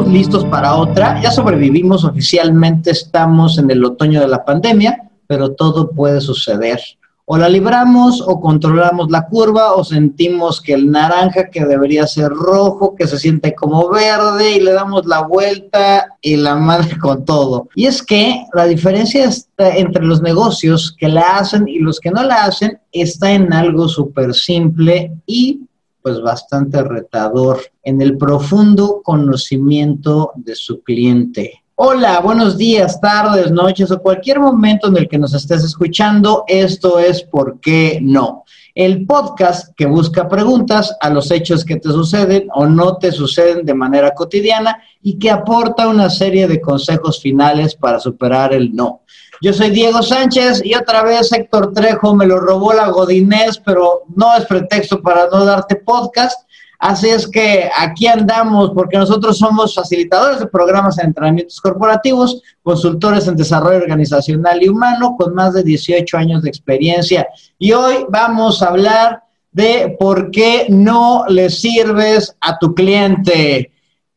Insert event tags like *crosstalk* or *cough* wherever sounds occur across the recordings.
listos para otra. Ya sobrevivimos oficialmente, estamos en el otoño de la pandemia, pero todo puede suceder. O la libramos o controlamos la curva o sentimos que el naranja que debería ser rojo, que se siente como verde y le damos la vuelta y la madre con todo. Y es que la diferencia entre los negocios que la hacen y los que no la hacen está en algo súper simple y pues bastante retador en el profundo conocimiento de su cliente. Hola, buenos días, tardes, noches o cualquier momento en el que nos estés escuchando. Esto es ¿Por qué no? El podcast que busca preguntas a los hechos que te suceden o no te suceden de manera cotidiana y que aporta una serie de consejos finales para superar el no. Yo soy Diego Sánchez y otra vez Héctor Trejo me lo robó la Godinés, pero no es pretexto para no darte podcast. Así es que aquí andamos porque nosotros somos facilitadores de programas de entrenamientos corporativos, consultores en desarrollo organizacional y humano con más de 18 años de experiencia. Y hoy vamos a hablar de por qué no le sirves a tu cliente.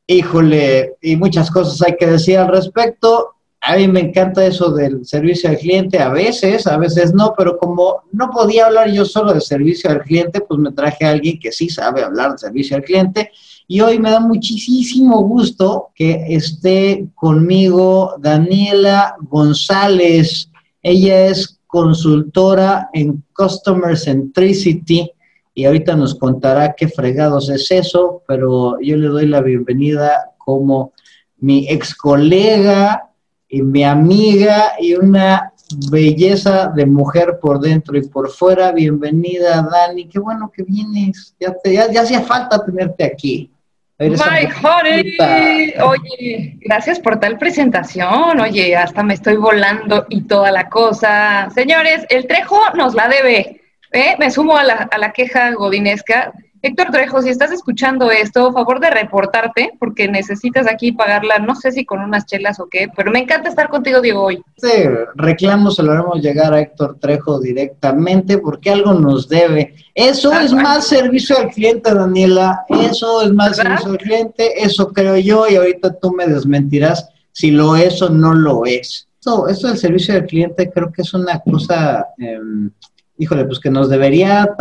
Híjole, y muchas cosas hay que decir al respecto a mí me encanta eso del servicio al cliente, a veces, a veces no, pero como no podía hablar yo solo de servicio al cliente, pues me traje a alguien que sí sabe hablar de servicio al cliente. Y hoy me da muchísimo gusto que esté conmigo Daniela González. Ella es consultora en Customer Centricity y ahorita nos contará qué fregados es eso, pero yo le doy la bienvenida como mi ex colega y mi amiga y una belleza de mujer por dentro y por fuera. Bienvenida, Dani. Qué bueno que vienes. Ya, ya, hacía falta tenerte aquí. My honey. Oye, gracias por tal presentación. Oye, hasta me estoy volando y toda la cosa. Señores, el Trejo nos la debe. ¿Eh? Me sumo a la, a la queja godinesca Héctor Trejo, si estás escuchando esto, favor de reportarte, porque necesitas aquí pagarla, no sé si con unas chelas o qué, pero me encanta estar contigo, Diego, hoy. Este reclamo se lo haremos llegar a Héctor Trejo directamente, porque algo nos debe. Eso es más servicio al cliente, Daniela, eso es más servicio al cliente, eso creo yo, y ahorita tú me desmentirás si lo es o no lo es. Esto, esto del servicio al cliente creo que es una cosa, em, híjole, pues que nos debería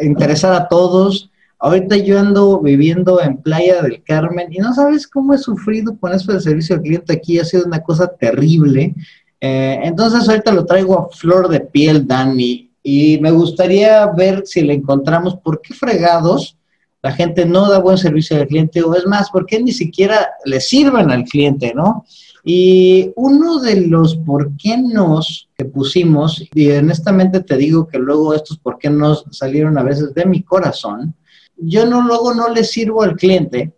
interesar a todos. Ahorita yo ando viviendo en Playa del Carmen y no sabes cómo he sufrido con eso del servicio al cliente aquí, ha sido una cosa terrible. Eh, entonces ahorita lo traigo a flor de piel, Dani, y me gustaría ver si le encontramos por qué fregados la gente no da buen servicio al cliente o es más, por qué ni siquiera le sirven al cliente, ¿no? Y uno de los por qué nos que pusimos, y honestamente te digo que luego estos por qué nos salieron a veces de mi corazón, yo no luego no le sirvo al cliente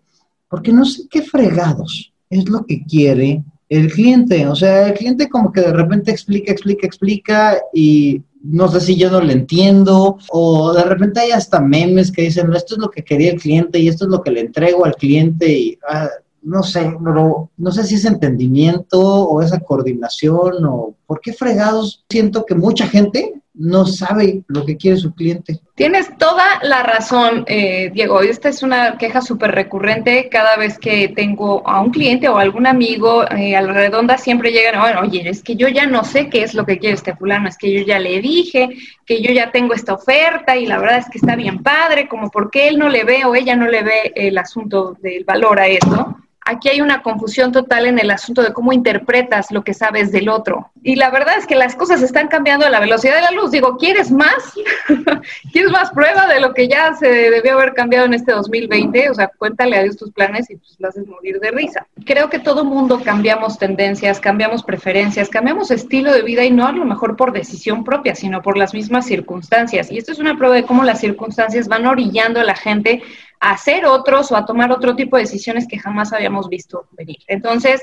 porque no sé qué fregados es lo que quiere el cliente. O sea, el cliente como que de repente explica, explica, explica y no sé si yo no le entiendo, o de repente hay hasta memes que dicen, esto es lo que quería el cliente y esto es lo que le entrego al cliente y ah, no sé, pero no sé si es entendimiento o esa coordinación o por qué fregados siento que mucha gente no sabe lo que quiere su cliente. Tienes toda la razón, eh, Diego. Esta es una queja súper recurrente. Cada vez que tengo a un cliente o algún amigo eh, a la redonda, siempre llegan, oye, es que yo ya no sé qué es lo que quiere este fulano, es que yo ya le dije, que yo ya tengo esta oferta y la verdad es que está bien padre, como porque él no le ve o ella no le ve el asunto del valor a esto aquí hay una confusión total en el asunto de cómo interpretas lo que sabes del otro. Y la verdad es que las cosas están cambiando a la velocidad de la luz. Digo, ¿quieres más? *laughs* ¿Quieres más prueba de lo que ya se debió haber cambiado en este 2020? O sea, cuéntale a Dios tus planes y pues lo haces morir de risa. Creo que todo mundo cambiamos tendencias, cambiamos preferencias, cambiamos estilo de vida y no a lo mejor por decisión propia, sino por las mismas circunstancias. Y esto es una prueba de cómo las circunstancias van orillando a la gente a hacer otros o a tomar otro tipo de decisiones que jamás habíamos visto venir. Entonces,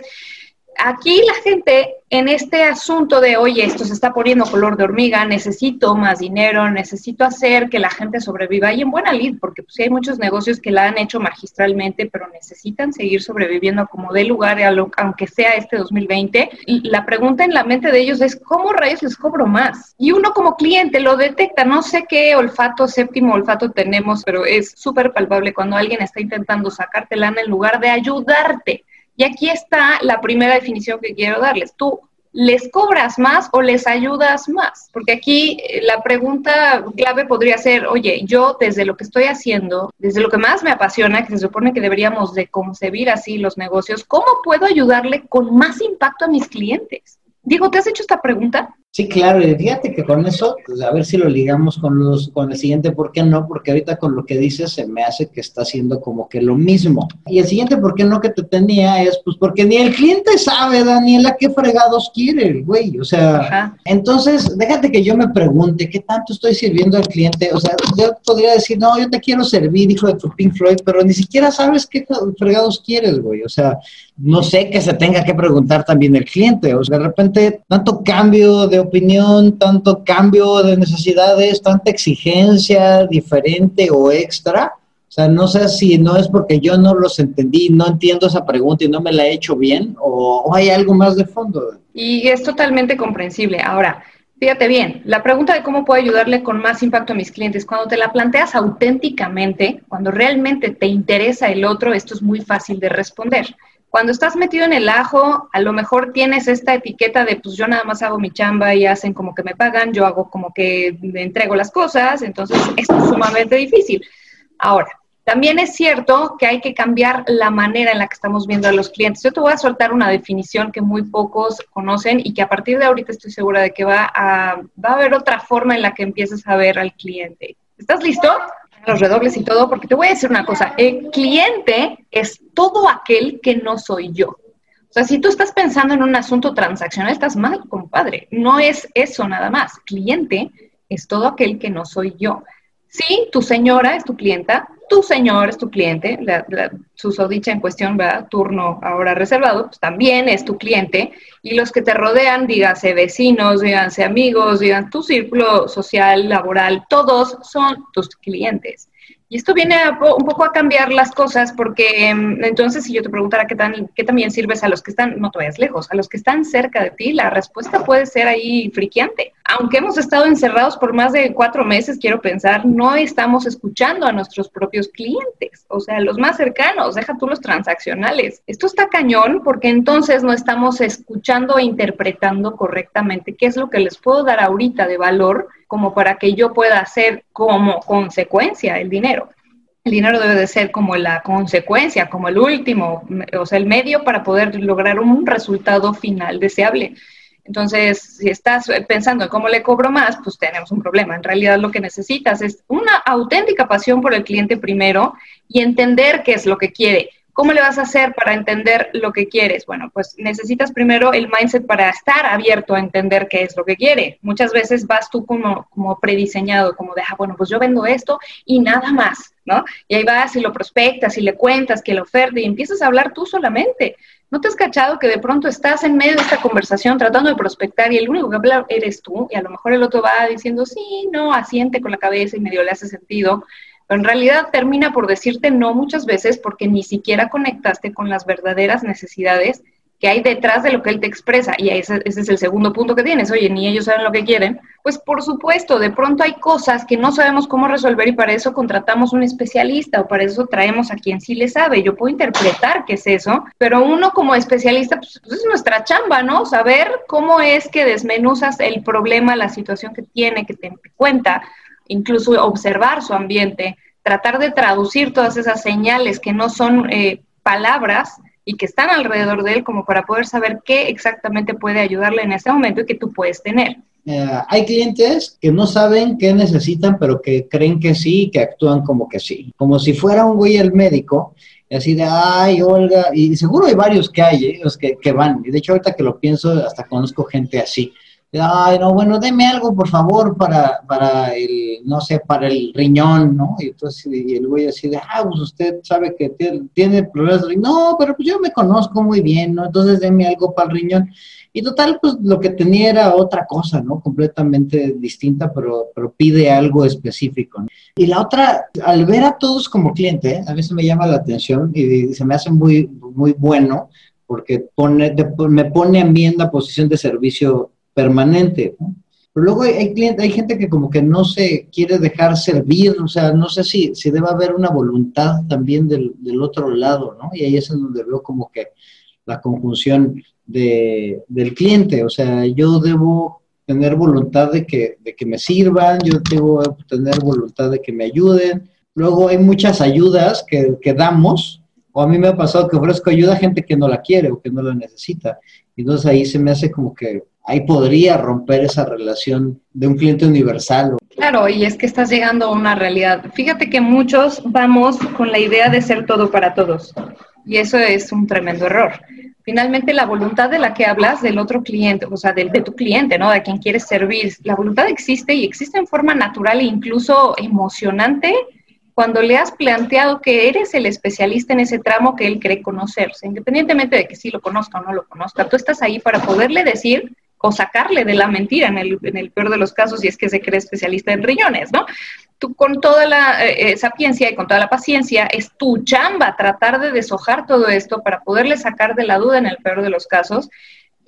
aquí la gente en este asunto de, oye, esto se está poniendo color de hormiga, necesito más dinero, necesito hacer que la gente sobreviva, y en buena lid, porque pues, hay muchos negocios que la han hecho magistralmente, pero necesitan seguir sobreviviendo como de lugar, aunque sea este 2020. Y la pregunta en la mente de ellos es, ¿cómo rayos les cobro más? Y uno como cliente lo detecta, no sé qué olfato, séptimo olfato tenemos, pero es súper palpable cuando alguien está intentando sacarte lana en lugar de ayudarte. Y aquí está la primera definición que quiero darles. Tú les cobras más o les ayudas más? Porque aquí eh, la pregunta clave podría ser, oye, yo desde lo que estoy haciendo, desde lo que más me apasiona, que se supone que deberíamos de concebir así los negocios, ¿cómo puedo ayudarle con más impacto a mis clientes? Diego, ¿te has hecho esta pregunta? Sí, claro, y fíjate que con eso, pues a ver si lo ligamos con los, con el siguiente, ¿por qué no? Porque ahorita con lo que dices se me hace que está haciendo como que lo mismo. Y el siguiente, ¿por qué no? que te tenía es, pues porque ni el cliente sabe, Daniela, qué fregados quiere el güey. O sea, entonces, déjate que yo me pregunte, ¿qué tanto estoy sirviendo al cliente? O sea, yo podría decir, no, yo te quiero servir, hijo de tu Pink Floyd, pero ni siquiera sabes qué fregados quieres, güey. O sea, no sé que se tenga que preguntar también el cliente. O sea, de repente, tanto cambio de opinión, tanto cambio de necesidades, tanta exigencia diferente o extra. O sea, no sé si no es porque yo no los entendí, no entiendo esa pregunta y no me la he hecho bien o, hay algo más de fondo. Y es totalmente comprensible. Ahora, fíjate bien, la pregunta de cómo puedo ayudarle con más impacto a mis clientes, cuando te la planteas auténticamente, cuando realmente te interesa el otro, esto es muy fácil de responder. Cuando estás metido en el ajo, a lo mejor tienes esta etiqueta de, pues yo nada más hago mi chamba y hacen como que me pagan, yo hago como que me entrego las cosas, entonces es sumamente difícil. Ahora, también es cierto que hay que cambiar la manera en la que estamos viendo a los clientes. Yo te voy a soltar una definición que muy pocos conocen y que a partir de ahorita estoy segura de que va a, va a haber otra forma en la que empieces a ver al cliente. ¿Estás listo? Los redobles y todo, porque te voy a decir una cosa, el cliente es todo aquel que no soy yo. O sea, si tú estás pensando en un asunto transaccional, estás mal, compadre. No es eso nada más. Cliente es todo aquel que no soy yo. Sí, tu señora es tu clienta, tu señor es tu cliente, la, la en cuestión, ¿verdad? turno ahora reservado, pues también es tu cliente, y los que te rodean, dígase vecinos, díganse amigos, digan tu círculo social, laboral, todos son tus clientes. Y esto viene un poco a cambiar las cosas porque em, entonces si yo te preguntara qué, tan, qué también sirves a los que están, no te vayas lejos, a los que están cerca de ti, la respuesta puede ser ahí friqueante. Aunque hemos estado encerrados por más de cuatro meses, quiero pensar, no estamos escuchando a nuestros propios clientes, o sea, los más cercanos, deja tú los transaccionales. Esto está cañón porque entonces no estamos escuchando e interpretando correctamente qué es lo que les puedo dar ahorita de valor como para que yo pueda hacer como consecuencia el dinero. El dinero debe de ser como la consecuencia, como el último, o sea, el medio para poder lograr un resultado final deseable. Entonces, si estás pensando en cómo le cobro más, pues tenemos un problema. En realidad lo que necesitas es una auténtica pasión por el cliente primero y entender qué es lo que quiere. ¿Cómo le vas a hacer para entender lo que quieres? Bueno, pues necesitas primero el mindset para estar abierto a entender qué es lo que quiere. Muchas veces vas tú como, como prediseñado, como de, ah, bueno, pues yo vendo esto y nada más, ¿no? Y ahí vas y lo prospectas y le cuentas que la oferta y empiezas a hablar tú solamente. ¿No te has cachado que de pronto estás en medio de esta conversación tratando de prospectar y el único que habla eres tú y a lo mejor el otro va diciendo, sí, no, asiente con la cabeza y medio le hace sentido, pero en realidad termina por decirte no muchas veces porque ni siquiera conectaste con las verdaderas necesidades que hay detrás de lo que él te expresa. Y ese, ese, es el segundo punto que tienes. Oye, ni ellos saben lo que quieren. Pues por supuesto, de pronto hay cosas que no sabemos cómo resolver y para eso contratamos un especialista o para eso traemos a quien sí le sabe. Yo puedo interpretar qué es eso, pero uno como especialista, pues, pues es nuestra chamba, ¿no? Saber cómo es que desmenuzas el problema, la situación que tiene, que te cuenta incluso observar su ambiente, tratar de traducir todas esas señales que no son eh, palabras y que están alrededor de él como para poder saber qué exactamente puede ayudarle en ese momento y que tú puedes tener. Eh, hay clientes que no saben qué necesitan, pero que creen que sí y que actúan como que sí. Como si fuera un güey el médico, y así de, ay, Olga, y seguro hay varios que hay, ¿eh? los que, que van. Y de hecho, ahorita que lo pienso, hasta conozco gente así ay, no, bueno, deme algo, por favor, para, para el, no sé, para el riñón, ¿no? Y entonces y el güey así de, ah, pues usted sabe que tiene, problemas de riñón. No, pero pues yo me conozco muy bien, ¿no? Entonces deme algo para el riñón. Y total, pues lo que tenía era otra cosa, ¿no? Completamente distinta, pero, pero pide algo específico. ¿no? Y la otra, al ver a todos como cliente, a veces me llama la atención y se me hace muy, muy bueno porque pone, me pone a mí en la posición de servicio permanente. Pero luego hay, hay, gente que como que no se quiere dejar servir, o sea, no sé si, si debe haber una voluntad también del, del otro lado, ¿no? Y ahí es en donde veo como que la conjunción de, del cliente, o sea, yo debo tener voluntad de que, de que me sirvan, yo debo tener voluntad de que me ayuden. Luego hay muchas ayudas que, que damos, o a mí me ha pasado que ofrezco ayuda a gente que no la quiere o que no la necesita. Entonces ahí se me hace como que ahí podría romper esa relación de un cliente universal. Claro, y es que estás llegando a una realidad. Fíjate que muchos vamos con la idea de ser todo para todos, y eso es un tremendo error. Finalmente, la voluntad de la que hablas del otro cliente, o sea, de, de tu cliente, ¿no? De quien quieres servir, la voluntad existe y existe en forma natural e incluso emocionante cuando le has planteado que eres el especialista en ese tramo que él cree conocerse, independientemente de que sí lo conozca o no lo conozca, tú estás ahí para poderle decir o sacarle de la mentira en el, en el peor de los casos si es que se cree especialista en riñones, ¿no? Tú con toda la eh, eh, sapiencia y con toda la paciencia, es tu chamba tratar de deshojar todo esto para poderle sacar de la duda en el peor de los casos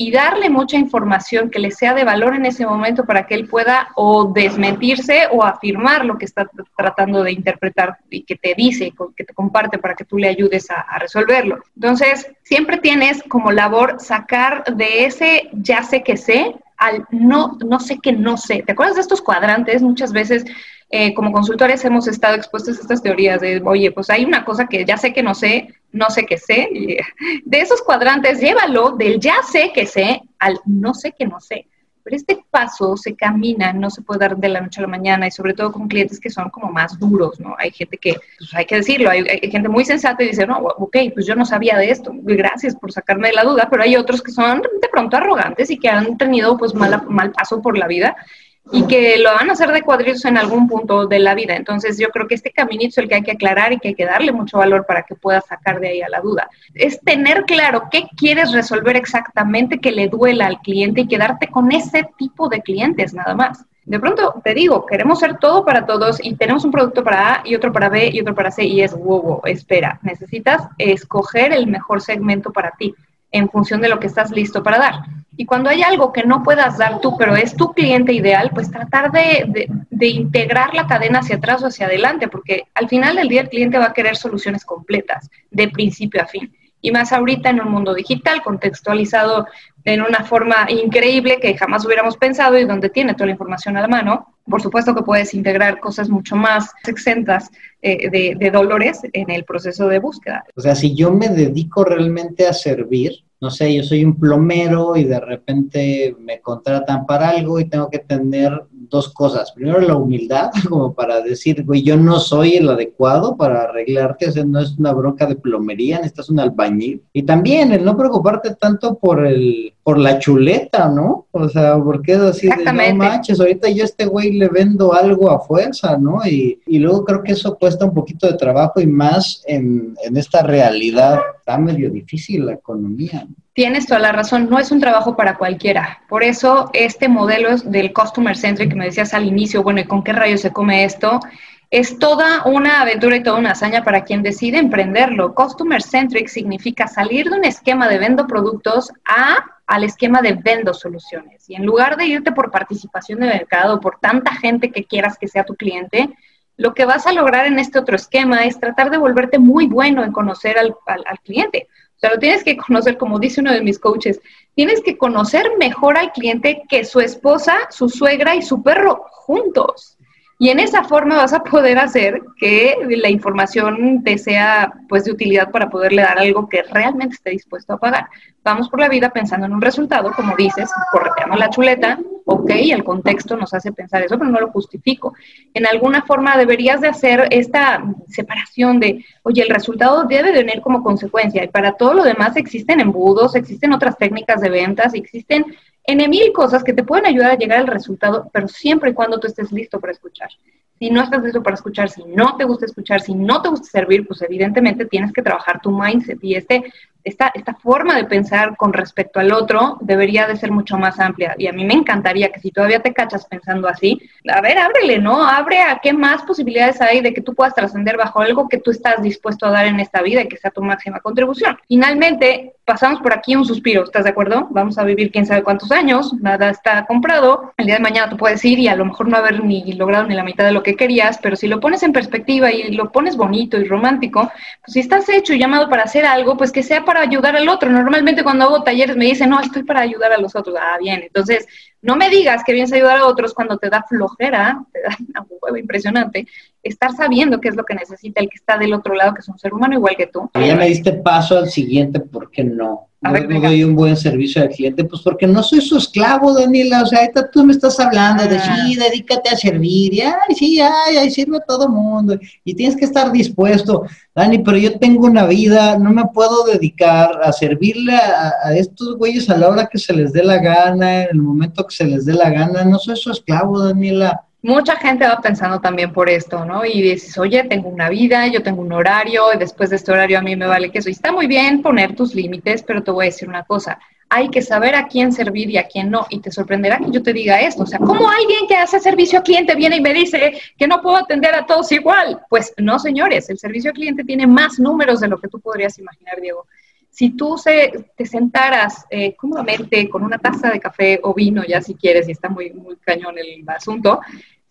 y darle mucha información que le sea de valor en ese momento para que él pueda o desmentirse o afirmar lo que está tratando de interpretar y que te dice, que te comparte para que tú le ayudes a, resolverlo. Entonces, siempre tienes como labor sacar de ese ya sé que sé al no, no sé que no sé. ¿Te acuerdas de estos cuadrantes? Muchas veces eh, como consultores hemos estado expuestos a estas teorías de, oye, pues hay una cosa que ya sé que no sé, no sé que sé. de esos cuadrantes, llévalo del ya sé que sé al no sé que no sé. Pero este paso se camina, no se puede dar de la noche a la mañana y sobre todo con clientes que son como más duros, ¿no? Hay gente que, pues hay que decirlo, hay, gente muy sensata y dice, no, ok, pues yo no sabía de esto, gracias por sacarme de la duda, pero hay otros que son de pronto arrogantes y que han tenido pues mal paso por la vida y que lo van a hacer de cuadritos en algún punto de la vida. Entonces yo creo que este caminito es el que hay que aclarar y que hay que darle mucho valor para que pueda sacar de ahí a la duda. Es tener claro qué quieres resolver exactamente que le duela al cliente y quedarte con ese tipo de clientes nada más. De pronto te digo, queremos ser todo para todos y tenemos un producto para A y otro para B y otro para C y es wow, wow espera, necesitas escoger el mejor segmento para ti en función de lo que estás listo para dar. Y cuando hay algo que no puedas dar tú, pero es tu cliente ideal, pues tratar de, de, integrar la cadena hacia atrás o hacia adelante, porque al final del día el cliente va a querer soluciones completas, de principio a fin. Y más ahorita en un mundo digital, contextualizado en una forma increíble que jamás hubiéramos pensado y donde tiene toda la información a la mano. Por supuesto que puedes integrar cosas mucho más exentas eh, de, de dolores en el proceso de búsqueda. O sea, si yo me dedico realmente a servir, no sé, yo soy un plomero y de repente me contratan para algo y tengo que tener dos cosas. Primero, la humildad, *laughs* como para decir, güey, yo no soy el adecuado para arreglarte, o sea, no es una bronca de plomería, necesitas un albañil. Y también el no preocuparte tanto por el por la chuleta, ¿no? O sea, porque es así de, no manches, ahorita yo a este güey le vendo algo a fuerza, ¿no? Y, y luego creo que eso cuesta un poquito de trabajo y más en, en esta realidad. Está medio difícil la economía. Tienes toda la razón, no es un trabajo para cualquiera. Por eso este modelo del customer centric que me decías al inicio, bueno, ¿y con qué rayos se come esto? Es toda una aventura y toda una hazaña para quien decide emprenderlo. Customer centric significa salir de un esquema de vendo productos a al esquema de vendo soluciones. Y en lugar de irte por participación de mercado, por tanta gente que quieras que sea tu cliente, lo que vas a lograr en este otro esquema es tratar de volverte muy bueno en conocer al, al, al cliente. O sea, lo tienes que conocer, como dice uno de mis coaches, tienes que conocer mejor al cliente que su esposa, su suegra y su perro juntos. Y en esa forma vas a poder hacer que la información te sea pues de utilidad para poderle dar algo que realmente esté dispuesto a pagar. Vamos por la vida pensando en un resultado, como dices, correteamos la chuleta, Ok, el contexto nos hace pensar eso, pero no lo justifico. En alguna forma deberías de hacer esta separación de, oye, el resultado debe de venir como consecuencia. Y para todo lo demás existen embudos, existen otras técnicas de ventas, existen en mil cosas que te pueden ayudar a llegar al resultado, pero siempre y cuando tú estés listo para escuchar. Si no estás listo para escuchar, si no te gusta escuchar, si no te gusta servir, pues evidentemente tienes que trabajar tu mindset y este esta, esta forma de pensar con respecto al otro debería de ser mucho más amplia. Y a mí me encantaría que si todavía te cachas pensando así, a ver, ábrele, ¿no? Abre a qué más posibilidades hay de que tú puedas trascender bajo algo que tú estás dispuesto a dar en esta vida y que sea tu máxima contribución. Finalmente, pasamos por aquí un suspiro, ¿estás de acuerdo? Vamos a vivir quién sabe cuántos años, nada está comprado. El día de mañana tú puedes ir y a lo mejor no haber ni logrado ni la mitad de lo que querías, pero si lo pones en perspectiva y lo pones bonito y romántico, pues si estás hecho y llamado para hacer algo, pues que sea para ayudar al otro. Normalmente cuando hago talleres me dicen, no, estoy para ayudar a los otros. Ah, bien. Entonces, no me digas que vienes a ayudar a otros cuando te da flojera, te da *laughs* una hueva impresionante, estar sabiendo qué es lo que necesita el que está del otro lado, que es un ser humano igual que tú. Ya me diste paso al siguiente, ¿por qué no? No, doy un buen servicio al cliente, pues porque no soy su esclavo, Daniela. O sea, ahorita tú me estás hablando de sí, dedícate a servir, y ay, sí, ay, ay, sirve a todo mundo. Y tienes que estar dispuesto, Dani, pero yo tengo una vida, no me puedo dedicar a servirle a, a estos güeyes a la hora que se les dé la gana, en el momento que se les dé la gana. No soy su esclavo, Daniela mucha gente va pensando también por esto, ¿no? Y dices, oye, tengo una vida, yo tengo un horario, y después de este horario a mí me vale que eso. Y está muy bien poner tus límites, pero te voy a decir una cosa. Hay que saber a quién servir y a quién no. Y te sorprenderá que yo te diga esto. O sea, ¿cómo alguien que hace servicio al cliente viene y me dice que no puedo atender a todos igual? Pues no, señores. El servicio al cliente tiene más números de lo que tú podrías imaginar, Diego si tú te sentaras eh, cómodamente con una taza de café o vino, ya si quieres, y está muy, muy cañón el asunto,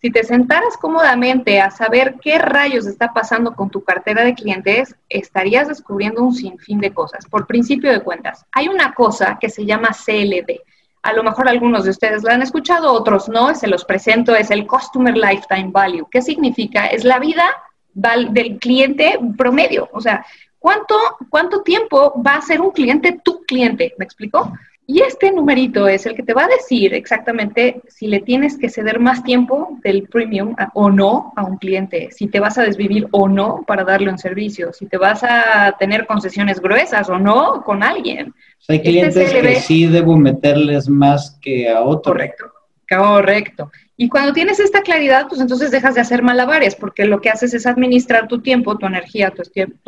si te sentaras cómodamente a saber qué rayos está pasando con tu cartera de clientes, estarías descubriendo un sinfín de cosas. Por principio de cuentas, hay una cosa que se llama CLV. A lo mejor algunos de ustedes la han escuchado, otros no, se los presento, es el Customer Lifetime Value. ¿Qué significa? Es la vida del cliente promedio. O sea, ¿Cuánto, ¿Cuánto tiempo va a ser un cliente tu cliente? ¿Me explico? Y este numerito es el que te va a decir exactamente si le tienes que ceder más tiempo del premium o no a un cliente, si te vas a desvivir o no para darle un servicio, si te vas a tener concesiones gruesas o no con alguien. hay este clientes que sí debo meterles más que a otros. Correcto, correcto. Y cuando tienes esta claridad, pues entonces dejas de hacer malabares, porque lo que haces es administrar tu tiempo, tu energía, tu,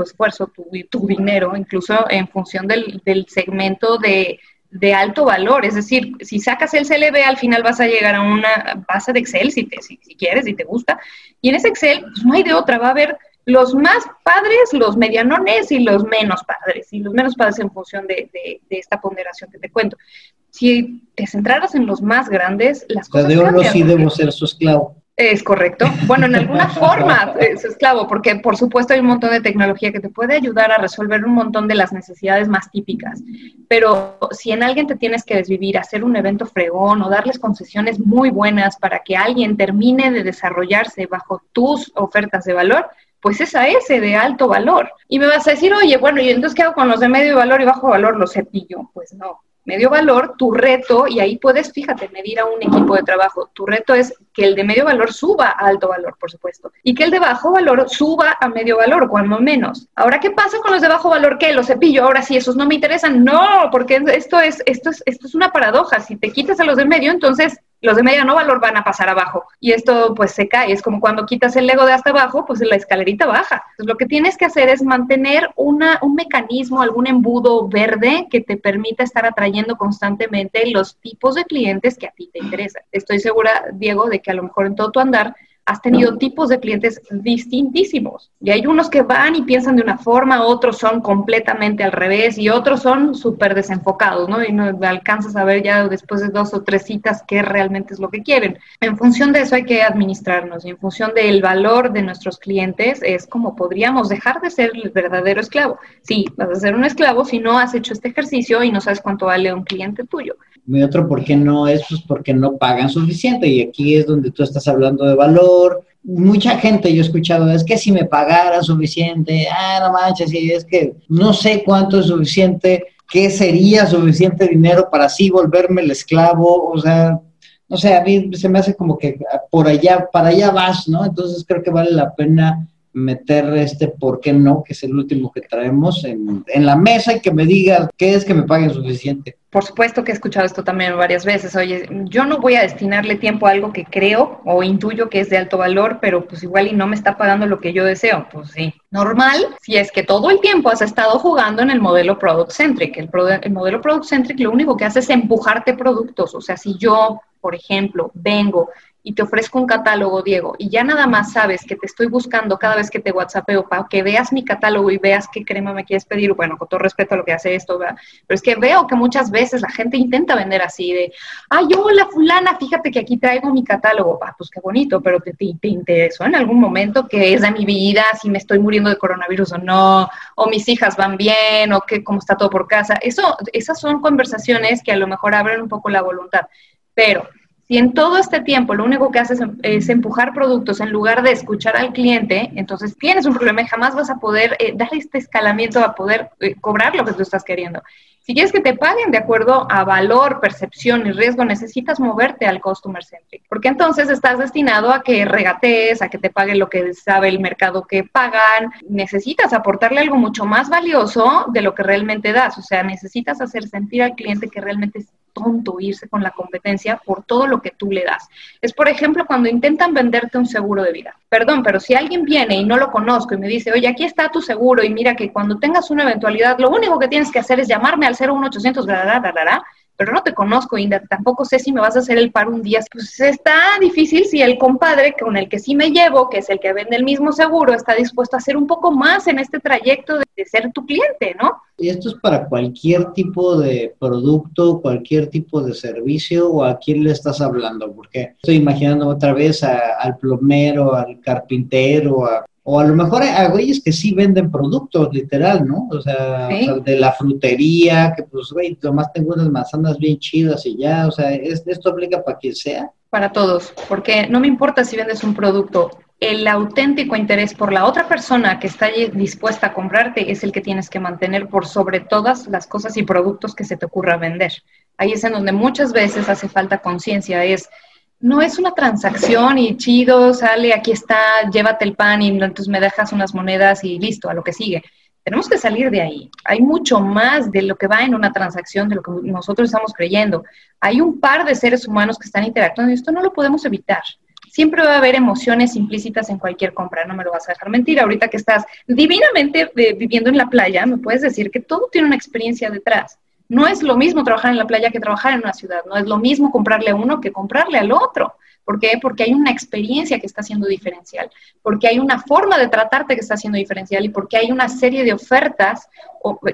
esfuerzo, tu, dinero, incluso en función del, segmento de, alto valor. Es decir, si sacas el CLV, al final vas a llegar a una base de Excel, si, te, si, quieres, si te gusta. Y en ese Excel, pues no hay de otra, va a haber los más padres, los medianones y los menos padres, y los menos padres en función de, de, esta ponderación que te cuento si te centraras en los más grandes, las cosas. de uno sí debo ser su esclavo. Es correcto. Bueno, en alguna *laughs* forma es esclavo, porque por supuesto hay un montón de tecnología que te puede ayudar a resolver un montón de las necesidades más típicas. Pero si en alguien te tienes que desvivir, hacer un evento fregón o darles concesiones muy buenas para que alguien termine de desarrollarse bajo tus ofertas de valor, pues es a ese de alto valor. Y me vas a decir, oye, bueno, ¿y entonces qué hago con los de medio valor y bajo valor? ¿Los cepillo? Pues no medio valor, tu reto, y ahí puedes, fíjate, medir a un equipo de trabajo, tu reto es que el de medio valor suba a alto valor, por supuesto, y que el de bajo valor suba a medio valor, cuando menos. Ahora, ¿qué pasa con los de bajo valor? ¿Qué? ¿Los cepillo? Ahora sí, esos no me interesan. No, porque esto es, esto es, esto es una paradoja. Si te quitas a los de medio, entonces los de medio no valor van a pasar abajo y esto pues se cae. Es como cuando quitas el Lego de hasta abajo, pues la escalerita baja. Entonces lo que tienes que hacer es mantener una, un mecanismo, algún embudo verde que te permita estar atrayendo constantemente los tipos de clientes que a ti te interesan. Estoy segura, Diego, de que a lo mejor en todo tu andar has tenido tipos de clientes distintísimos. Y hay unos que van y piensan de una forma, otros son completamente al revés y otros son súper desenfocados, ¿no? Y no alcanzas a ver ya después de dos o tres citas qué realmente es lo que quieren. En función de eso hay que administrarnos y en función del valor de nuestros clientes es como podríamos dejar de ser el verdadero esclavo. Sí, vas a ser un esclavo si no has hecho este ejercicio y no sabes cuánto vale un cliente tuyo. Mi otro, ¿por qué no? Es pues porque no pagan suficiente. Y aquí es donde tú estás hablando de valor. Mucha gente yo he escuchado, es que si me pagara suficiente, ah, no manches, es que no sé cuánto es suficiente, qué sería suficiente dinero para así volverme el esclavo. O sea, no sé, a mí se me hace como que por allá, para allá vas, ¿no? Entonces creo que vale la pena meter este por qué no, que es el último que traemos en, en la mesa y que me diga qué es que me paguen suficiente. Por supuesto que he escuchado esto también varias veces. Oye, yo no voy a destinarle tiempo a algo que creo o intuyo que es de alto valor, pero pues igual y no me está pagando lo que yo deseo. Pues sí. Normal si es que todo el tiempo has estado jugando en el modelo product centric. El, el modelo product centric lo único que hace es empujarte productos. O sea, si yo, por ejemplo, vengo y te ofrezco un catálogo, Diego, y ya nada más sabes que te estoy buscando cada vez que te WhatsAppeo para que veas mi catálogo y veas qué crema me quieres pedir, bueno, con todo respeto a lo que hace esto, ¿verdad? Pero es que veo que muchas veces la gente intenta vender así de, ay, hola fulana, fíjate que aquí traigo mi catálogo, ah, pues qué bonito, pero te, te, te interesó en algún momento que es de mi vida, si me estoy muriendo de coronavirus o no, o mis hijas van bien, o que cómo está todo por casa. Eso, esas son conversaciones que a lo mejor abren un poco la voluntad, pero si en todo este tiempo lo único que haces es empujar productos en lugar de escuchar al cliente, entonces tienes un problema y jamás vas a poder eh, dar este escalamiento a poder eh, cobrar lo que tú estás queriendo. Si quieres que te paguen de acuerdo a valor, percepción y riesgo, necesitas moverte al customer centric, porque entonces estás destinado a que regatees, a que te paguen lo que sabe el mercado que pagan. Necesitas aportarle algo mucho más valioso de lo que realmente das, o sea, necesitas hacer sentir al cliente que realmente tonto irse con la competencia por todo lo que tú le das. Es, por ejemplo, cuando intentan venderte un seguro de vida. Perdón, pero si alguien viene y no lo conozco y me dice, oye, aquí está tu seguro y mira que cuando tengas una eventualidad, lo único que tienes que hacer es llamarme al 01800, bla, bla, bla, bla, pero no te conozco, Inda, tampoco sé si me vas a hacer el paro un día. Pues está difícil si el compadre con el que sí me llevo, que es el que vende el mismo seguro, está dispuesto a hacer un poco más en este trayecto de, ser tu cliente, ¿no? Y esto es para cualquier tipo de producto, cualquier tipo de servicio o a quién le estás hablando, porque estoy imaginando otra vez al plomero, al carpintero, a o a lo mejor hay güeyes que sí venden productos, literal, ¿no? O sea, de la frutería, que pues, güey, nomás tengo unas manzanas bien chidas y ya, o sea, ¿esto aplica para quien sea? Para todos, porque no me importa si vendes un producto, el auténtico interés por la otra persona que está dispuesta a comprarte es el que tienes que mantener por sobre todas las cosas y productos que se te ocurra vender. Ahí es en donde muchas veces hace falta conciencia, es no es una transacción y chido, sale, aquí está, llévate el pan y entonces me dejas unas monedas y listo, a lo que sigue. Tenemos que salir de ahí. Hay mucho más de lo que va en una transacción, de lo que nosotros estamos creyendo. Hay un par de seres humanos que están interactuando y esto no lo podemos evitar. Siempre va a haber emociones implícitas en cualquier compra, no me lo vas a dejar mentir. Ahorita que estás divinamente eh, viviendo en la playa, me puedes decir que todo tiene una experiencia detrás. No es lo mismo trabajar en la playa que trabajar en una ciudad, no es lo mismo comprarle a uno que comprarle al otro. ¿Por qué? Porque hay una experiencia que está siendo diferencial, porque hay una forma de tratarte que está siendo diferencial y porque hay una serie de ofertas,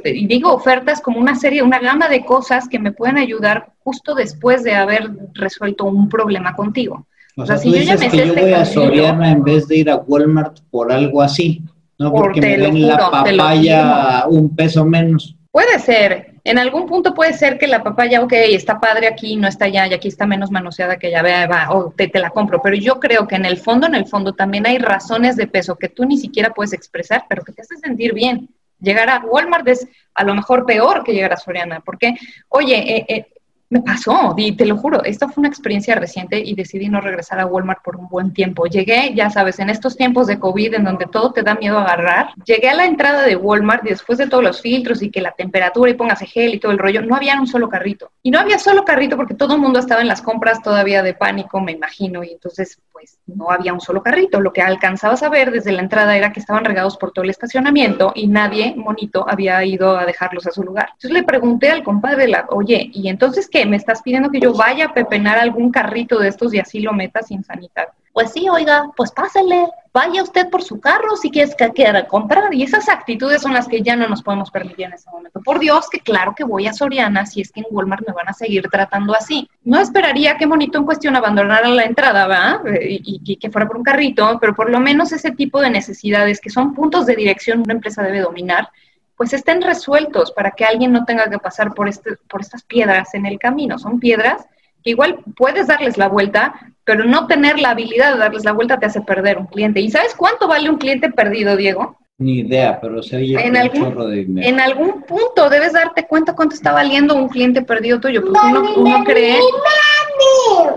y digo ofertas como una serie, una gama de cosas que me pueden ayudar justo después de haber resuelto un problema contigo. O, sea, si yo ya me que yo voy a Soriana en vez de ir a Walmart por algo así, ¿no? Porque me den la papaya un peso menos. Puede ser, en algún punto puede ser que la papaya, ok, está padre aquí, no está allá, y aquí está menos manoseada que ya vea, va, o te, la compro, pero yo creo que en el fondo, en el fondo también hay razones de peso que tú ni siquiera puedes expresar, pero que te hace sentir bien. Llegar a Walmart es a lo mejor peor que llegar a Soriana, porque, oye, eh, eh, me pasó, y te lo juro, esta fue una experiencia reciente y decidí no regresar a Walmart por un buen tiempo. Llegué, ya sabes, en estos tiempos de COVID en donde todo te da miedo agarrar, llegué a la entrada de Walmart y después de todos los filtros y que la temperatura y póngase gel y todo el rollo, no había un solo carrito. Y no había solo carrito porque todo el mundo estaba en las compras todavía de pánico, me imagino, y entonces pues no había un solo carrito. Lo que alcanzabas a ver desde la entrada era que estaban regados por todo el estacionamiento y nadie, monito, había ido a dejarlos a su lugar. Entonces le pregunté al compadre, la, oye, ¿y entonces qué? ¿Me estás pidiendo que yo vaya a pepenar algún carrito de estos y así lo meta sin sanitar? Pues sí, oiga, pues pásele, vaya usted por su carro si quieres que quiera comprar. Y esas actitudes son las que ya no nos podemos permitir en ese momento. Por Dios, que claro que voy a Soriana si es que en Walmart me van a seguir tratando así. No esperaría que Monito en cuestión abandonara la entrada, ¿va? Y, y, que fuera por un carrito, pero por lo menos ese tipo de necesidades que son puntos de dirección una empresa debe dominar pues estén resueltos para que alguien no tenga que pasar por, este, por estas piedras en el camino. Son piedras que igual puedes darles la vuelta, pero no tener la habilidad de darles la vuelta te hace perder un cliente. ¿Y sabes cuánto vale un cliente perdido, Diego? Ni idea, pero se oye en algún, chorro de En algún punto debes darte cuenta cuánto está valiendo un cliente perdido tuyo. Pues uno, uno cree...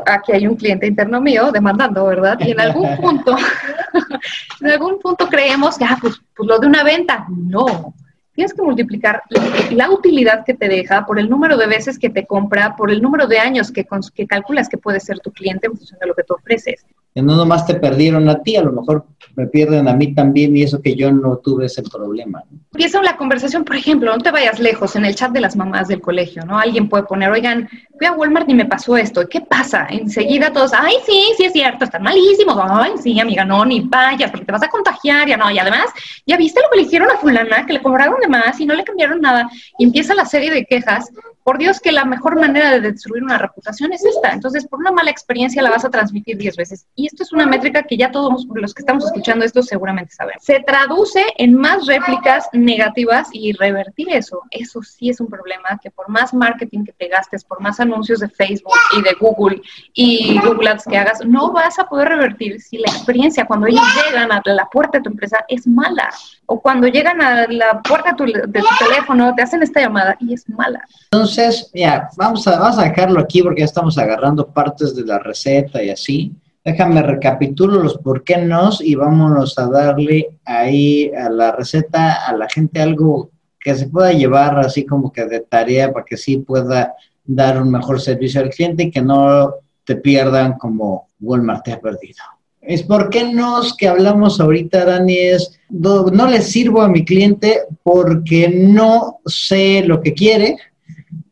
aquí hay un cliente interno mío demandando, ¿verdad? Y en algún *laughs* punto, *laughs* en algún punto creemos que, ah, pues, pues lo de una venta. No, tienes que multiplicar la utilidad que te deja por el número de veces que te compra, por el número de años que, que calculas que puede ser tu cliente en función de lo que tú ofreces que no nomás te perdieron a ti, a lo mejor me pierden a mí también y eso que yo no tuve ese problema. Empieza la conversación, por ejemplo, no te vayas lejos, en el chat de las mamás del colegio, ¿no? Alguien puede poner, oigan, fui a Walmart y me pasó esto, ¿qué pasa? Enseguida todos, ay, sí, sí es cierto, están malísimos, ay, sí, amiga, no, ni vayas, porque te vas a contagiar, ya no, y además, ya viste lo que le hicieron a fulana, que le cobraron de más y no le cambiaron nada, y empieza la serie de quejas por Dios que la mejor manera de destruir una reputación es esta. Entonces, por una mala experiencia la vas a transmitir 10 veces. Y esto es una métrica que ya todos los que estamos escuchando esto seguramente saben. Se traduce en más réplicas negativas y revertir eso. Eso sí es un problema que por más marketing que te gastes, por más anuncios de Facebook y de Google y Google Ads que hagas, no vas a poder revertir si la experiencia cuando ellos llegan a la puerta de tu empresa es mala. O cuando llegan a la puerta tu, de tu teléfono, te hacen esta llamada y es mala. Entonces, ya, vamos a, vamos a dejarlo aquí porque ya estamos agarrando partes de la receta y así. Déjame recapitulo los por qué no y vámonos a darle ahí a la receta a la gente algo que se pueda llevar así como que de tarea para que sí pueda dar un mejor servicio al cliente y que no te pierdan como Walmart te ha perdido. Es por qué no que hablamos ahorita, Dani, es no le sirvo a mi cliente porque no sé lo que quiere,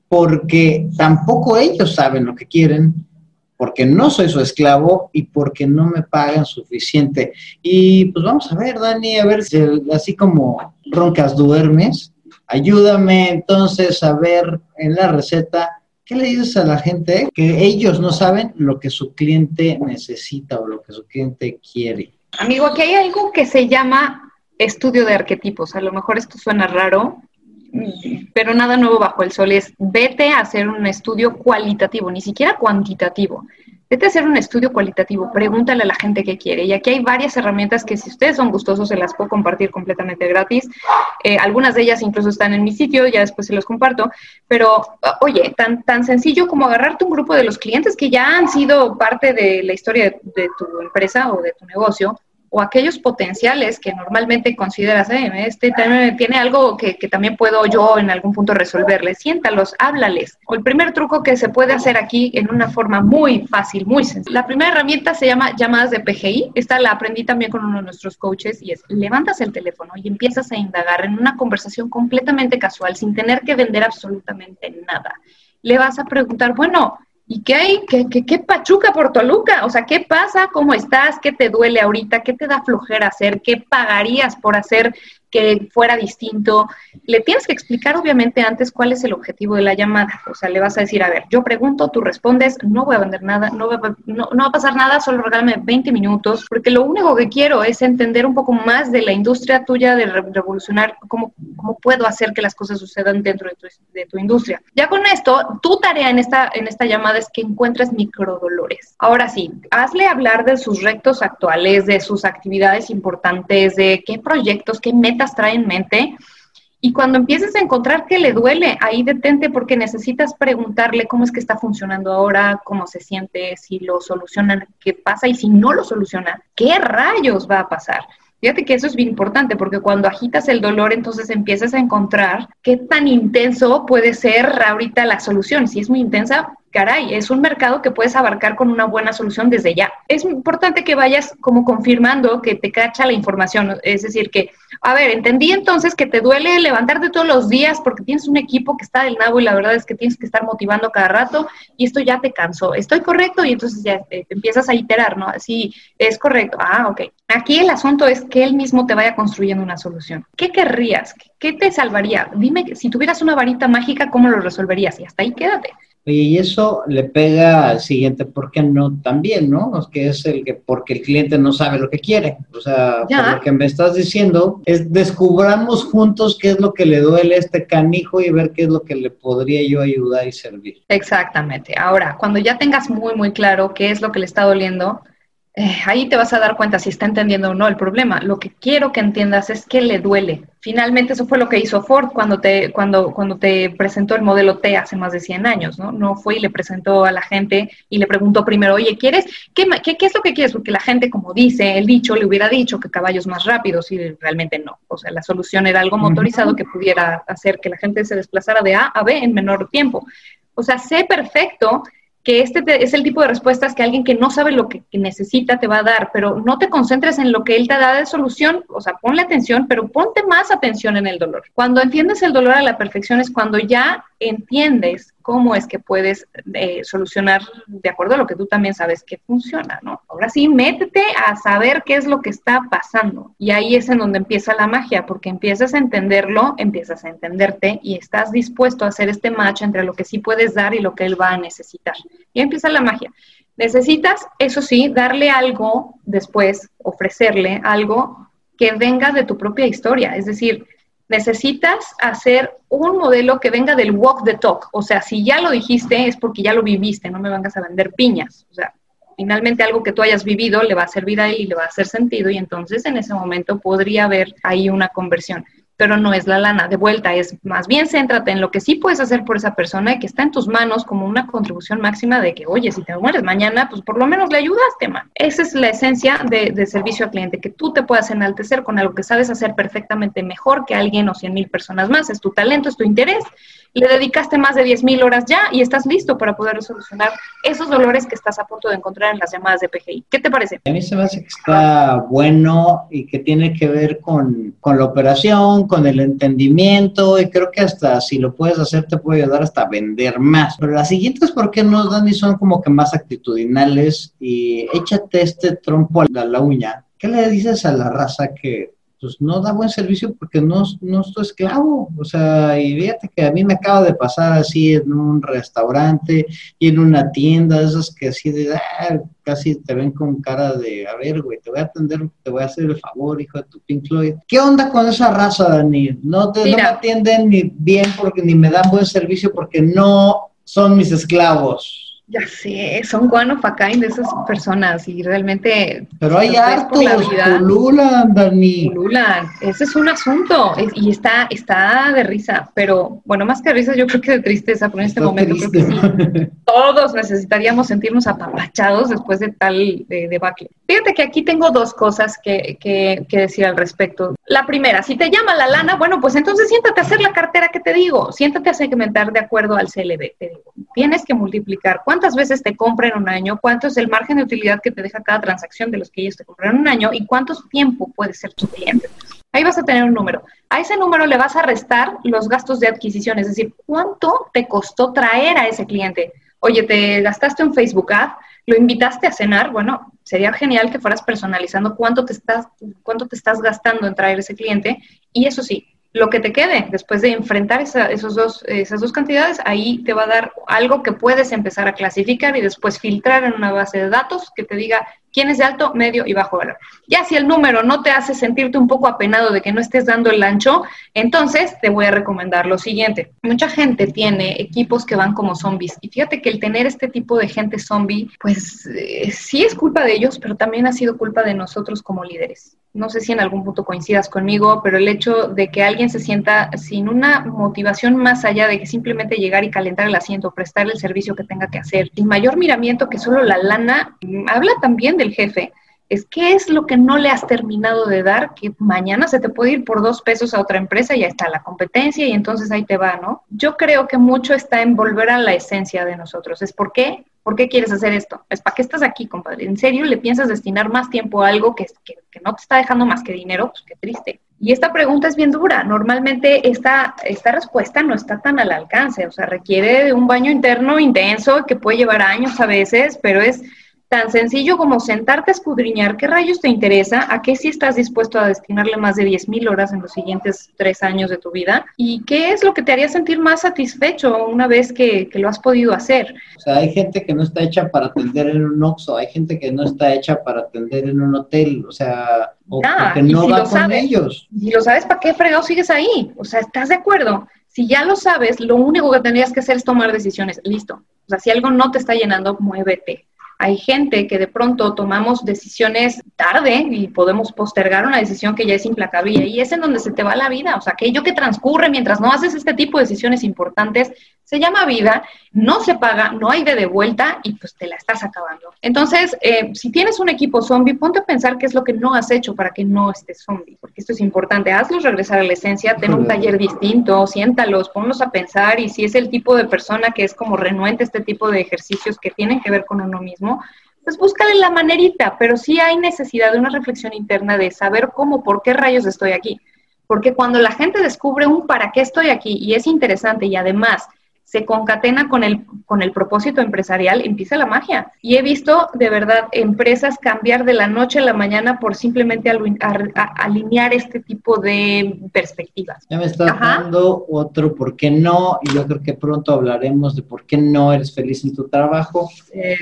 porque tampoco ellos saben lo que quieren, porque no soy su esclavo y porque no me pagan suficiente. Y pues vamos a ver, Dani, a ver si así como roncas duermes, ayúdame entonces a ver en la receta ¿Qué le dices a la gente que ellos no saben lo que su cliente necesita o lo que su cliente quiere? Amigo, aquí hay algo que se llama estudio de arquetipos. A lo mejor esto suena raro, pero nada nuevo bajo el sol es vete a hacer un estudio cualitativo, ni siquiera cuantitativo. Vete a hacer un estudio cualitativo, pregúntale a la gente qué quiere. Y aquí hay varias herramientas que si ustedes son gustosos se las puedo compartir completamente gratis. Eh, algunas de ellas incluso están en mi sitio, ya después se los comparto. Pero oye, tan, tan sencillo como agarrarte un grupo de los clientes que ya han sido parte de la historia de tu empresa o de tu negocio, o aquellos potenciales que normalmente consideras, eh, este tiene algo que, también puedo yo en algún punto resolverle, siéntalos, háblales. O el primer truco que se puede hacer aquí en una forma muy fácil, muy sencilla. La primera herramienta se llama llamadas de PGI. Esta la aprendí también con uno de nuestros coaches y es levantas el teléfono y empiezas a indagar en una conversación completamente casual sin tener que vender absolutamente nada. Le vas a preguntar, bueno, ¿Y qué hay? ¿Qué, qué, qué pachuca por Toluca? O sea, ¿qué pasa? ¿Cómo estás? ¿Qué te duele ahorita? ¿Qué te da flojera hacer? ¿Qué pagarías por hacer que fuera distinto. Le tienes que explicar obviamente antes cuál es el objetivo de la llamada. O sea, le vas a decir, a ver, yo pregunto, tú respondes, no voy a vender nada, no, va, no, va a pasar nada, solo regálame 20 minutos, porque lo único que quiero es entender un poco más de la industria tuya, de revolucionar cómo, cómo puedo hacer que las cosas sucedan dentro de tu, de tu industria. Ya con esto, tu tarea en esta, en esta llamada es que encuentres microdolores. Ahora sí, hazle hablar de sus rectos actuales, de sus actividades importantes, de qué proyectos, qué metas trae en mente. Y cuando empieces a encontrar que le duele, ahí detente porque necesitas preguntarle cómo es que está funcionando ahora, cómo se siente, si lo solucionan, qué pasa y si no lo soluciona, qué rayos va a pasar. Fíjate que eso es bien importante porque cuando agitas el dolor, entonces empiezas a encontrar qué tan intenso puede ser ahorita la solución. Si es muy intensa, caray, es un mercado que puedes abarcar con una buena solución desde ya. Es importante que vayas como confirmando que te cacha la información, es decir, que, a ver, entendí entonces que te duele levantarte todos los días porque tienes un equipo que está del nabo y la verdad es que tienes que estar motivando cada rato y esto ya te cansó. ¿Estoy correcto? Y entonces ya te, empiezas a iterar, ¿no? Sí, es correcto. Ah, ok. Aquí el asunto es que él mismo te vaya construyendo una solución. ¿Qué querrías? ¿Qué te salvaría? Dime, si tuvieras una varita mágica, ¿cómo lo resolverías? Y hasta ahí quédate y eso le pega al siguiente, ¿por qué no? También, ¿no? Que es el que, porque el cliente no sabe lo que quiere. O sea, por lo que me estás diciendo, es descubramos juntos qué es lo que le duele a este canijo y ver qué es lo que le podría yo ayudar y servir. Exactamente. Ahora, cuando ya tengas muy, muy claro qué es lo que le está doliendo, eh, ahí te vas a dar cuenta si está entendiendo o no el problema. Lo que quiero que entiendas es que le duele. Finalmente eso fue lo que hizo Ford cuando te, cuando, cuando te presentó el modelo T hace más de 100 años, ¿no? No fue y le presentó a la gente y le preguntó primero, oye, ¿quieres? ¿Qué, qué, qué es lo que quieres? Porque la gente, como dice el dicho, le hubiera dicho que caballos más rápidos y realmente no. O sea, la solución era algo motorizado que pudiera hacer que la gente se desplazara de A a B en menor tiempo. O sea, sé perfecto que este es el tipo de respuestas que alguien que no sabe lo que, necesita te va a dar, pero no te concentres en lo que él te da de solución, o sea, ponle atención, pero ponte más atención en el dolor. Cuando entiendes el dolor a la perfección es cuando ya entiendes cómo es que puedes eh, solucionar de acuerdo a lo que tú también sabes que funciona, ¿no? Ahora sí, métete a saber qué es lo que está pasando. Y ahí es en donde empieza la magia, porque empiezas a entenderlo, empiezas a entenderte y estás dispuesto a hacer este match entre lo que sí puedes dar y lo que él va a necesitar. Y empieza la magia. Necesitas, eso sí, darle algo después, ofrecerle algo que venga de tu propia historia. Es decir, necesitas hacer un modelo que venga del walk the talk. O sea, si ya lo dijiste es porque ya lo viviste, no me vengas a vender piñas. O sea, finalmente algo que tú hayas vivido le va a servir a él y le va a hacer sentido y entonces en ese momento podría haber ahí una conversión pero no es la lana. De vuelta, es más bien céntrate en lo que sí puedes hacer por esa persona y que está en tus manos como una contribución máxima de que, oye, si te mueres mañana, pues por lo menos le ayudaste, man. Esa es la esencia de, servicio al cliente, que tú te puedas enaltecer con algo que sabes hacer perfectamente mejor que alguien o cien mil personas más. Es tu talento, es tu interés le dedicaste más de 10.000 horas ya y estás listo para poder solucionar esos dolores que estás a punto de encontrar en las llamadas de PGI. ¿Qué te parece? A mí se me hace que está bueno y que tiene que ver con, con la operación, con el entendimiento y creo que hasta si lo puedes hacer te puede ayudar hasta vender más. Pero las siguientes, ¿por qué no, Dani? Son como que más actitudinales y échate este trompo a la uña. ¿Qué le dices a la raza que pues no da buen servicio porque no, no estoy esclavo. O sea, y fíjate que a mí me acaba de pasar así en un restaurante y en una tienda, esas que así de, ah, casi te ven con cara de, a ver, güey, te voy a atender, te voy a hacer el favor, hijo de tu Pink Floyd. ¿Qué onda con esa raza, Dani? No, te, no me atienden ni bien porque ni me dan buen servicio porque no son mis esclavos. Ya sé, son one of a kind de esas personas y realmente... Pero hay hartos, pululan, Dani. Pululan, ese es un asunto y está, está de risa, pero bueno, más que risa yo creo que de tristeza, pero en este momento creo que sí, *laughs* todos necesitaríamos sentirnos apapachados después de tal de, debacle. Fíjate que aquí tengo dos cosas que, que, que decir al respecto. La primera, si te llama la lana, bueno, pues entonces siéntate a hacer la cartera que te digo, siéntate a segmentar de acuerdo al CLB, te digo. Tienes que multiplicar cuántas veces te compra en un año, cuánto es el margen de utilidad que te deja cada transacción de los que ellos te compran en un año y cuánto tiempo puede ser tu cliente. Ahí vas a tener un número. A ese número le vas a restar los gastos de adquisición, es decir, cuánto te costó traer a ese cliente. Oye, te gastaste un Facebook Ad, lo invitaste a cenar, bueno, sería genial que fueras personalizando cuánto te estás, cuánto te estás gastando en traer ese cliente. Y eso sí, lo que te quede después de enfrentar esos dos, esas dos cantidades, ahí te va a dar algo que puedes empezar a clasificar y después filtrar en una base de datos que te diga quién es de alto, medio y bajo valor. Ya si el número no te hace sentirte un poco apenado de que no estés dando el ancho, entonces te voy a recomendar lo siguiente. Mucha gente tiene equipos que van como zombies y fíjate que el tener este tipo de gente zombie, pues eh, sí es culpa de ellos, pero también ha sido culpa de nosotros como líderes. No sé si en algún punto coincidas conmigo, pero el hecho de que alguien se sienta sin una motivación más allá de que simplemente llegar y calentar el asiento, prestarle el servicio que tenga que hacer, sin mayor miramiento que solo la lana, habla también del jefe, es qué es lo que no le has terminado de dar, que mañana se te puede ir por dos pesos a otra empresa y ya está la competencia y entonces ahí te va, ¿no? Yo creo que mucho está en volver a la esencia de nosotros. ¿Es por qué? ¿Por qué quieres hacer esto? ¿Es para qué estás aquí, compadre? ¿En serio le piensas destinar más tiempo a algo que, que, no te está dejando más que dinero? Pues qué triste. Y esta pregunta es bien dura. Normalmente esta, esta respuesta no está tan al alcance, o sea, requiere de un baño interno intenso que puede llevar años a veces, pero es Tan sencillo como sentarte a escudriñar qué rayos te interesa, a qué sí estás dispuesto a destinarle más de 10.000 horas en los siguientes tres años de tu vida y qué es lo que te haría sentir más satisfecho una vez que, lo has podido hacer. O sea, hay gente que no está hecha para atender en un Oxxo, hay gente que no está hecha para atender en un hotel, o sea, o que no va con ellos. Y lo sabes, ¿para qué fregado sigues ahí? O sea, ¿estás de acuerdo? Si ya lo sabes, lo único que tendrías que hacer es tomar decisiones. Listo. O sea, si algo no te está llenando, muévete Hay gente que de pronto tomamos decisiones tarde y podemos postergar una decisión que ya es implacable y es en donde se te va la vida. O sea, aquello que transcurre mientras no haces este tipo de decisiones importantes se llama vida, no se paga, no hay de vuelta y pues te la estás acabando. Entonces, eh, si tienes un equipo zombie, ponte a pensar qué es lo que no has hecho para que no estés zombie, porque esto es importante. Hazlos regresar a la esencia, ten un taller distinto, siéntalos, ponlos a pensar y si es el tipo de persona que es como renuente a este tipo de ejercicios que tienen que ver con uno mismo, pues búscale la manerita, pero sí hay necesidad de una reflexión interna de saber cómo, por qué rayos estoy aquí. Porque cuando la gente descubre un para qué estoy aquí y es interesante y además se concatena con el, con el propósito empresarial, empieza la magia. Y he visto de verdad empresas cambiar de la noche a la mañana por simplemente alinear este tipo de perspectivas. Ya me estás dando otro por qué no, y yo creo que pronto hablaremos de por qué no eres feliz en tu trabajo,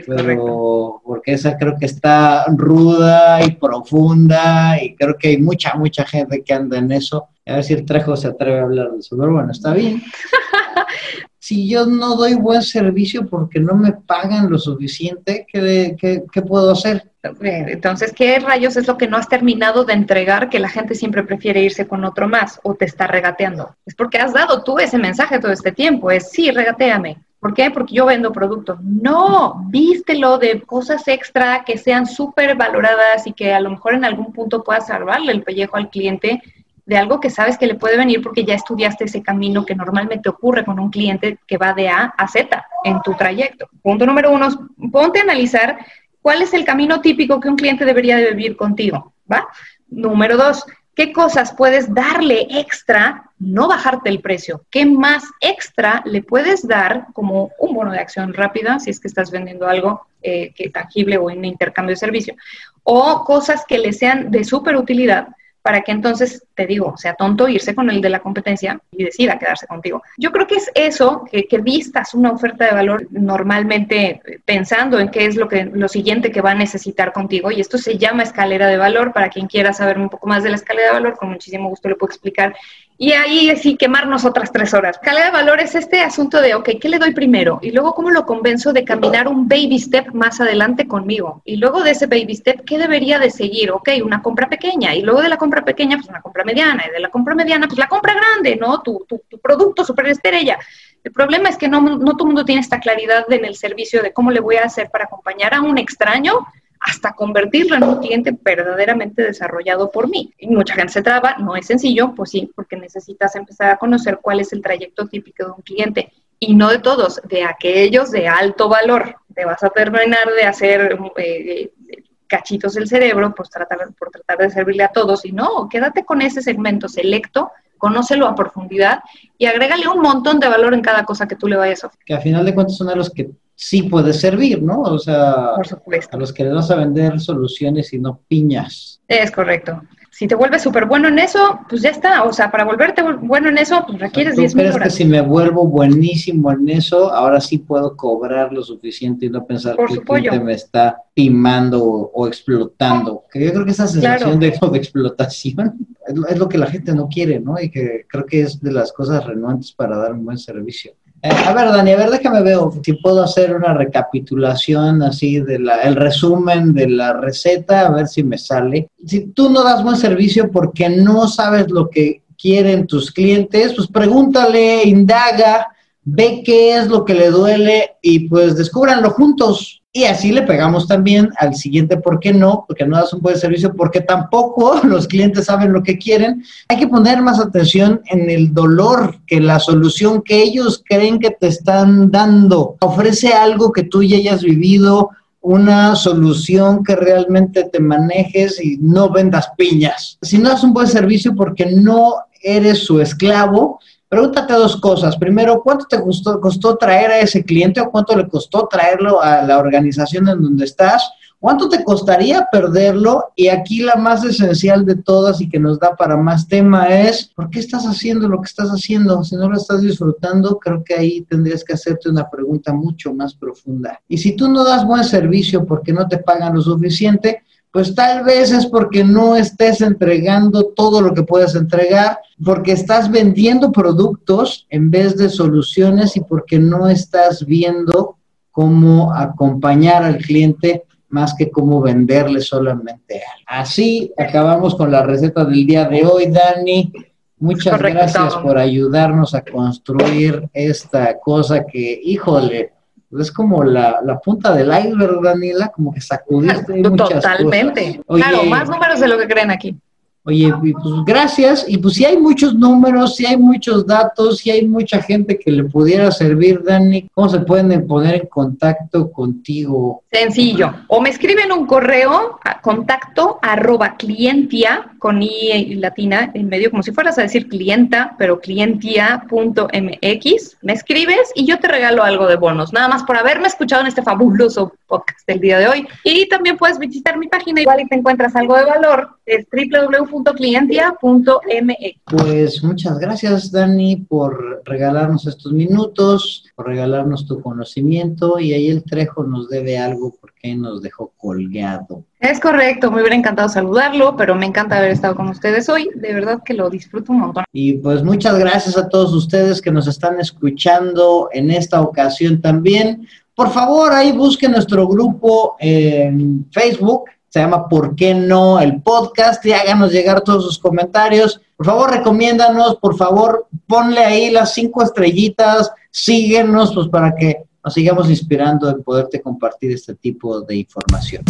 pero porque esa creo que está ruda y profunda, y creo que hay mucha, mucha gente que anda en eso. A ver si el trajo se atreve a hablar de eso, pero bueno, está bien. *laughs* si yo no doy buen servicio porque no me pagan lo suficiente, ¿qué, qué, puedo hacer? Entonces, ¿qué rayos es lo que no has terminado de entregar que la gente siempre prefiere irse con otro más o te está regateando? Es porque has dado tú ese mensaje todo este tiempo, es sí, regateame. ¿Por qué? Porque yo vendo productos. No, vístelo de cosas extra que sean súper valoradas y que a lo mejor en algún punto puedas salvarle el pellejo al cliente de algo que sabes que le puede venir porque ya estudiaste ese camino que normalmente ocurre con un cliente que va de A a Z en tu trayecto. Punto número uno, ponte a analizar cuál es el camino típico que un cliente debería de vivir contigo, ¿va? Número dos, ¿qué cosas puedes darle extra, no bajarte el precio? ¿Qué más extra le puedes dar como un bono de acción rápida si es que estás vendiendo algo eh, que tangible o en intercambio de servicio? O cosas que le sean de súper utilidad para que entonces, te digo, sea tonto irse con el de la competencia y decida quedarse contigo. Yo creo que es eso, que, que vistas una oferta de valor normalmente pensando en qué es lo, que, lo siguiente que va a necesitar contigo, y esto se llama escalera de valor, para quien quiera saber un poco más de la escalera de valor, con muchísimo gusto le puedo explicar y ahí sí quemarnos otras tres horas. Calidad de valor es este asunto de, ok, ¿qué le doy primero? Y luego, ¿cómo lo convenzo de caminar un baby step más adelante conmigo? Y luego de ese baby step, ¿qué debería de seguir? Ok, una compra pequeña. Y luego de la compra pequeña, pues una compra mediana. Y de la compra mediana, pues la compra grande, ¿no? Tu, tu, tu producto super estrella. El problema es que no, no todo el mundo tiene esta claridad en el servicio de cómo le voy a hacer para acompañar a un extraño hasta convertirlo en un cliente verdaderamente desarrollado por mí. Y mucha gente se traba, no es sencillo, pues sí, porque necesitas empezar a conocer cuál es el trayecto típico de un cliente y no de todos, de aquellos de alto valor. Te vas a terminar de hacer eh, cachitos del cerebro por tratar, por tratar de servirle a todos y no, quédate con ese segmento selecto conócelo a profundidad y agrégale un montón de valor en cada cosa que tú le vayas a ofrecer. Que final de cuentas son los que sí puede servir, ¿no? O sea, a los que les vas a vender soluciones y no piñas. Es correcto. Si te vuelves súper bueno en eso, pues ya está. O sea, para volverte bueno en eso, pues requieres 10 mil horas. que si me vuelvo buenísimo en eso, ahora sí puedo cobrar lo suficiente y no pensar que el cliente me está timando o, explotando? Que yo creo que esa sensación de, *laughs* de, explotación es lo que la gente no quiere, ¿no? Y que creo que es de las cosas renuentes para dar un buen servicio. Eh, a ver, Dani, a ver, déjame ver si puedo hacer una recapitulación así de el resumen de la receta, a ver si me sale. Si tú no das buen servicio porque no sabes lo que quieren tus clientes, pues pregúntale, indaga, ve qué es lo que le duele y pues descúbranlo juntos. Y así le pegamos también al siguiente, ¿por qué no? Porque no das un buen servicio, porque tampoco *laughs* los clientes saben lo que quieren. Hay que poner más atención en el dolor que la solución que ellos creen que te están dando. Ofrece algo que tú ya hayas vivido, una solución que realmente te manejes y no vendas piñas. Si no das un buen servicio porque no eres su esclavo, Pregúntate dos cosas. Primero, ¿cuánto te costó, traer a ese cliente o cuánto le costó traerlo a la organización en donde estás? ¿Cuánto te costaría perderlo? Y aquí la más esencial de todas y que nos da para más tema es, ¿por qué estás haciendo lo que estás haciendo? Si no lo estás disfrutando, creo que ahí tendrías que hacerte una pregunta mucho más profunda. Y si tú no das buen servicio porque no te pagan lo suficiente, pues tal vez es porque no estés entregando todo lo que puedes entregar, porque estás vendiendo productos en vez de soluciones y porque no estás viendo cómo acompañar al cliente más que cómo venderle solamente Así acabamos con la receta del día de hoy, Dani. Muchas gracias por ayudarnos a construir esta cosa que, híjole, es como la, punta del iceberg, Daniela, como que sacudiste muchas Totalmente. claro, más números de lo que creen aquí. Oye, pues gracias. Y pues si hay muchos números, si hay muchos datos, si hay mucha gente que le pudiera servir, Dani, ¿cómo se pueden poner en contacto contigo? Sencillo. O me escriben un correo a contacto arroba clientia con i latina en medio, como si fueras a decir clienta, pero clientia.mx. Me escribes y yo te regalo algo de bonos, nada más por haberme escuchado en este fabuloso podcast del día de hoy. Y también puedes visitar mi página igual y te encuentras algo de valor. Es www www.clientia.me. Pues muchas gracias, Dani, por regalarnos estos minutos, por regalarnos tu conocimiento y ahí el Trejo nos debe algo porque nos dejó colgado. Es correcto, me hubiera encantado saludarlo, pero me encanta haber estado con ustedes hoy. De verdad que lo disfruto un montón. Y pues muchas gracias a todos ustedes que nos están escuchando en esta ocasión también. Por favor, ahí busquen nuestro grupo en Facebook se llama ¿Por qué no? el podcast y háganos llegar todos sus comentarios. Por favor, recomiéndanos, por favor, ponle ahí las cinco estrellitas, síguenos, pues para que nos sigamos inspirando en poderte compartir este tipo de información.